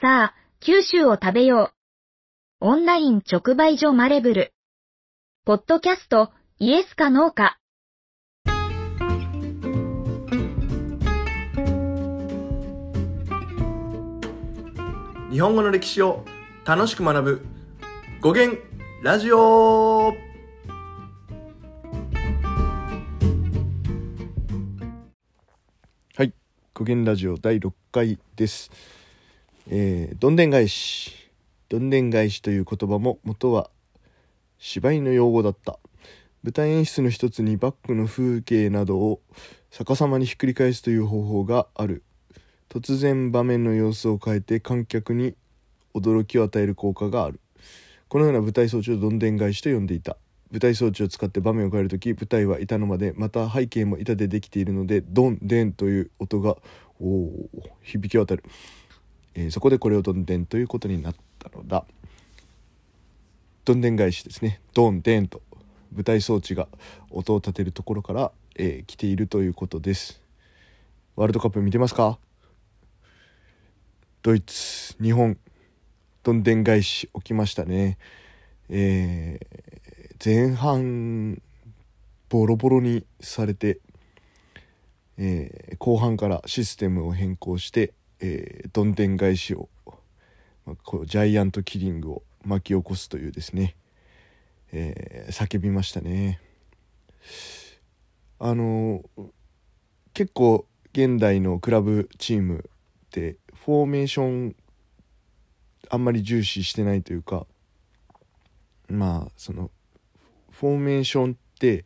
さあ、九州を食べよう。オンライン直売所マレブル。ポッドキャスト、イエスかノーか。日本語の歴史を楽しく学ぶ語源ラジオはい語源ラジオ第6回ですえー、どんでん返し。どんでん返しという言葉も元は芝居の用語だった。舞台演出の一つにバックの風景などを逆さまにひっくり返すという方法がある。突然場面の様子を変えて観客に驚きを与える効果がある。このような舞台装置をどんでん返しと呼んでいた。舞台装置を使って場面を変える時舞台は板の間でまた背景も板でできているのでドンデンという音がお響き渡る、えー、そこでこれをどんでんということになったのだ。どんでん返しですね。ドンデンと舞台装置が音を立てるところから、えー、来ているということです。ワールドカップ見てますか？ドイツ日本どんでん返し起きましたね。えー、前半ボロボロにされて、えー、後半からシステムを変更して、えー、どんでん返しを、まあ、こうジャイアントキリングを巻き起こすというですね、えー、叫びましたね。あの結構現代のクラブチームってフォーメーションあんまり重視してないというかまあそのフォーメーションって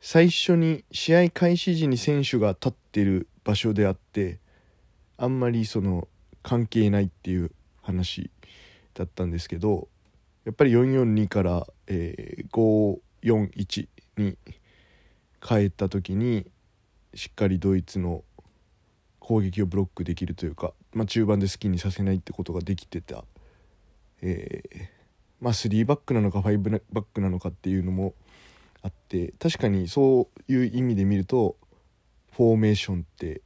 最初に試合開始時に選手が立ってる場所であってあんまりその関係ないっていう話だったんですけどやっぱり442から、えー、541に変えた時にしっかりドイツの攻撃をブロックできるというか、まあ、中盤で好きにさせないってことができてたえー、まあ3バックなのか5バックなのかっていうのもあって確かにそういう意味で見るとフォーメーションって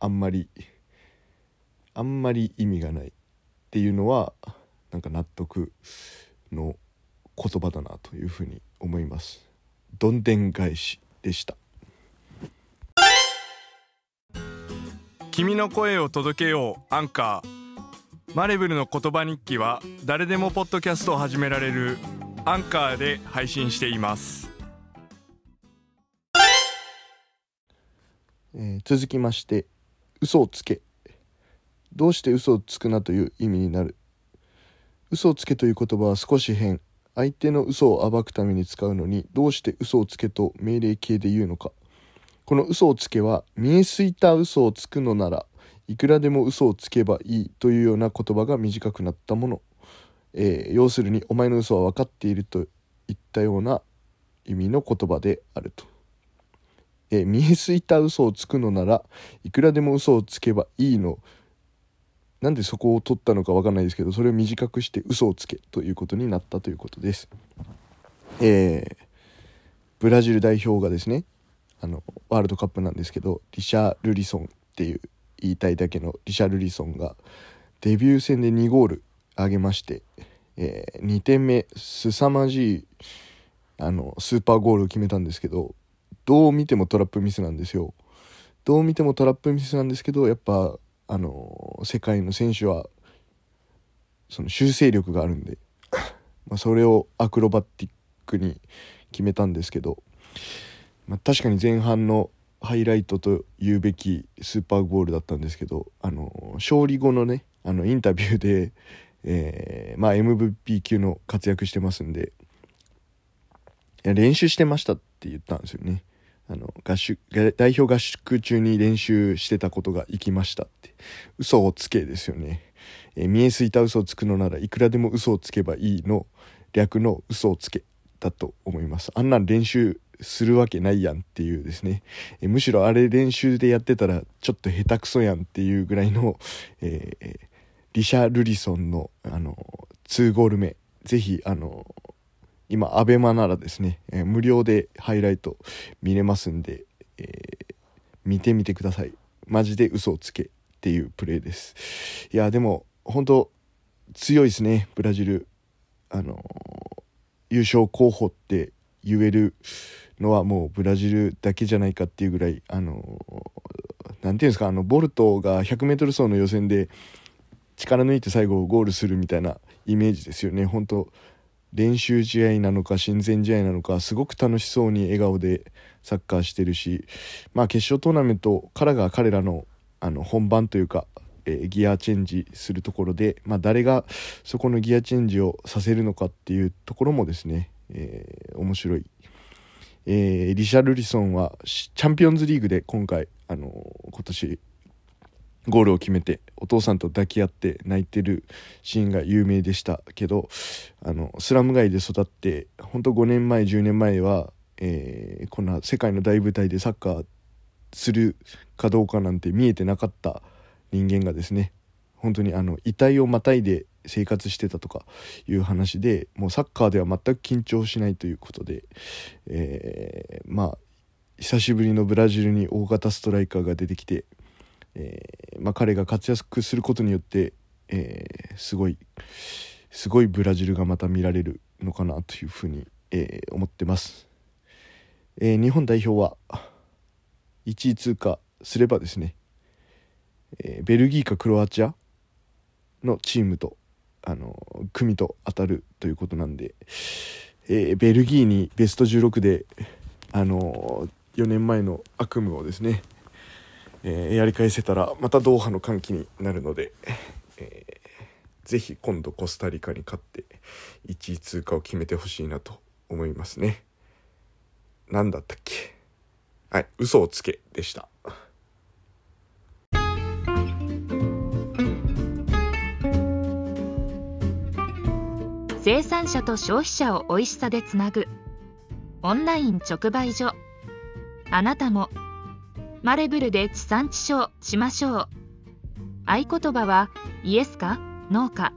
あんまりあんまり意味がないっていうのはなんか納得の言葉だなというふうに思います。どんでん返しでした。君の声を届けようアンカー。マレブルの言葉日記は誰でもポッドキャストを始められるアンカーで配信しています、えー、続きまして嘘をつけどうして嘘をつくなという意味になる。嘘をつけという言葉は少し変。相手の嘘を暴くために使うのにどうして嘘をつけと命令形で言うのか。この嘘をつけは見えすいた嘘をつくのならいくらでも嘘をつけばいいというような言葉が短くなったもの、えー、要するにお前の嘘は分かっているといったような意味の言葉であると、えー、見えすいた嘘をつくのならいくらでも嘘をつけばいいのなんでそこを取ったのか分かんないですけどそれを短くして嘘をつけということになったということです。えー、ブラジル代表がですねあのワールドカップなんですけどリシャ・ルリソンっていう言いたいだけのリシャルリソンがデビュー戦で2ゴール挙げまして、えー、2点目凄まじいあのスーパーゴールを決めたんですけどどう見てもトラップミスなんですよどう見てもトラップミスなんですけどやっぱあの世界の選手はその修正力があるんで まそれをアクロバティックに決めたんですけど、まあ、確かに前半のハイライトと言うべきスーパーゴールだったんですけどあの勝利後のねあのインタビューで、えー、まあ、MVP 級の活躍してますんでいや練習してましたって言ったんですよねあの合宿代表合宿中に練習してたことが生きましたって。嘘をつけですよね、えー、見えすいた嘘をつくのならいくらでも嘘をつけばいいの略の嘘をつけだと思います。あんなん練習するわけないやんっていうですね、えむしろあれ練習でやってたらちょっと下手くそやんっていうぐらいの、えー、リシャ・ルリソンのあの2ゴール目。ぜひあの今アベマならですね、えー、無料でハイライト見れますんで、えー、見てみてください。マジで嘘をつけっていうプレーです。いやでも本当強いですねブラジル。あの優勝候補って言えるのはもうブラジルだけじゃないかっていうぐらいあのなんていうんですかあのボルトが 100m 走の予選で力抜いて最後ゴールするみたいなイメージですよね。本当練習試合なのか親善試合なのかすごく楽しそうに笑顔でサッカーしてるし、まあ、決勝トーナメントからが彼らのあの本番というか、えー、ギアチェンジするところで、まあ、誰がそこのギアチェンジをさせるのかっていうところもですね、えー、面白い、えー、リシャルリソンはチャンピオンズリーグで今回、あの今年ゴールを決めてお父さんと抱き合って泣いてるシーンが有名でしたけどあのスラム街で育って本当5年前10年前は、えー、こんな世界の大舞台でサッカーするかどうかなんて見えてなかった人間がですね本当にあの遺体をまたいで生活してたとかいう話でもうサッカーでは全く緊張しないということで、えー、まあ久しぶりのブラジルに大型ストライカーが出てきてえー、まあ、彼が活躍することによって、えー、すごいすごいブラジルがまた見られるのかなというふうに、えー、思ってます、え日本代表は1位通過すればですね、えベルギーかクロアチアのチームとあの組と当たるということなんで、えベルギーにベスト16であの4年前の悪夢をですねえー、やり返せたらまたドーハの歓喜になるので、えー、ぜひ今度コスタリカに勝って1位通過を決めてほしいなと思いますね。何だったっけ？はい、嘘をつけでした。生産者と消費者を美味しさでつなぐオンライン直売所あなたもマレブルで地産地消しましょう。合言葉はイエスかノーか。